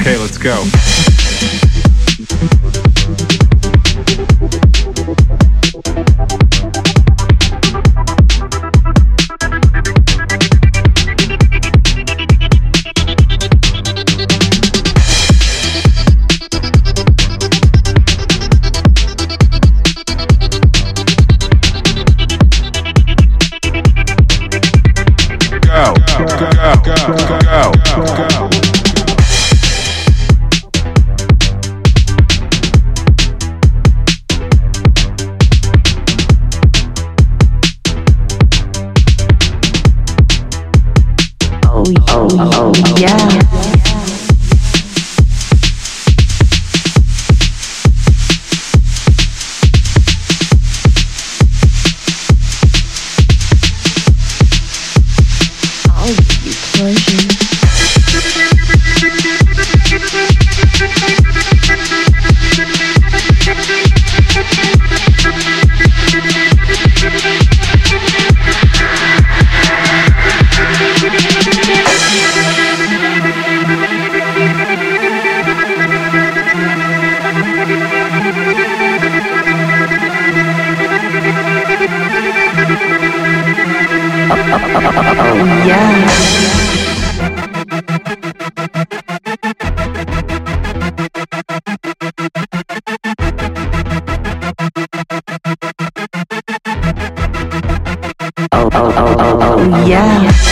Okay, let's go. Oh oh oh, oh, oh, oh, yeah. Oh, yeah. Oh, oh, oh, oh, oh, yeah.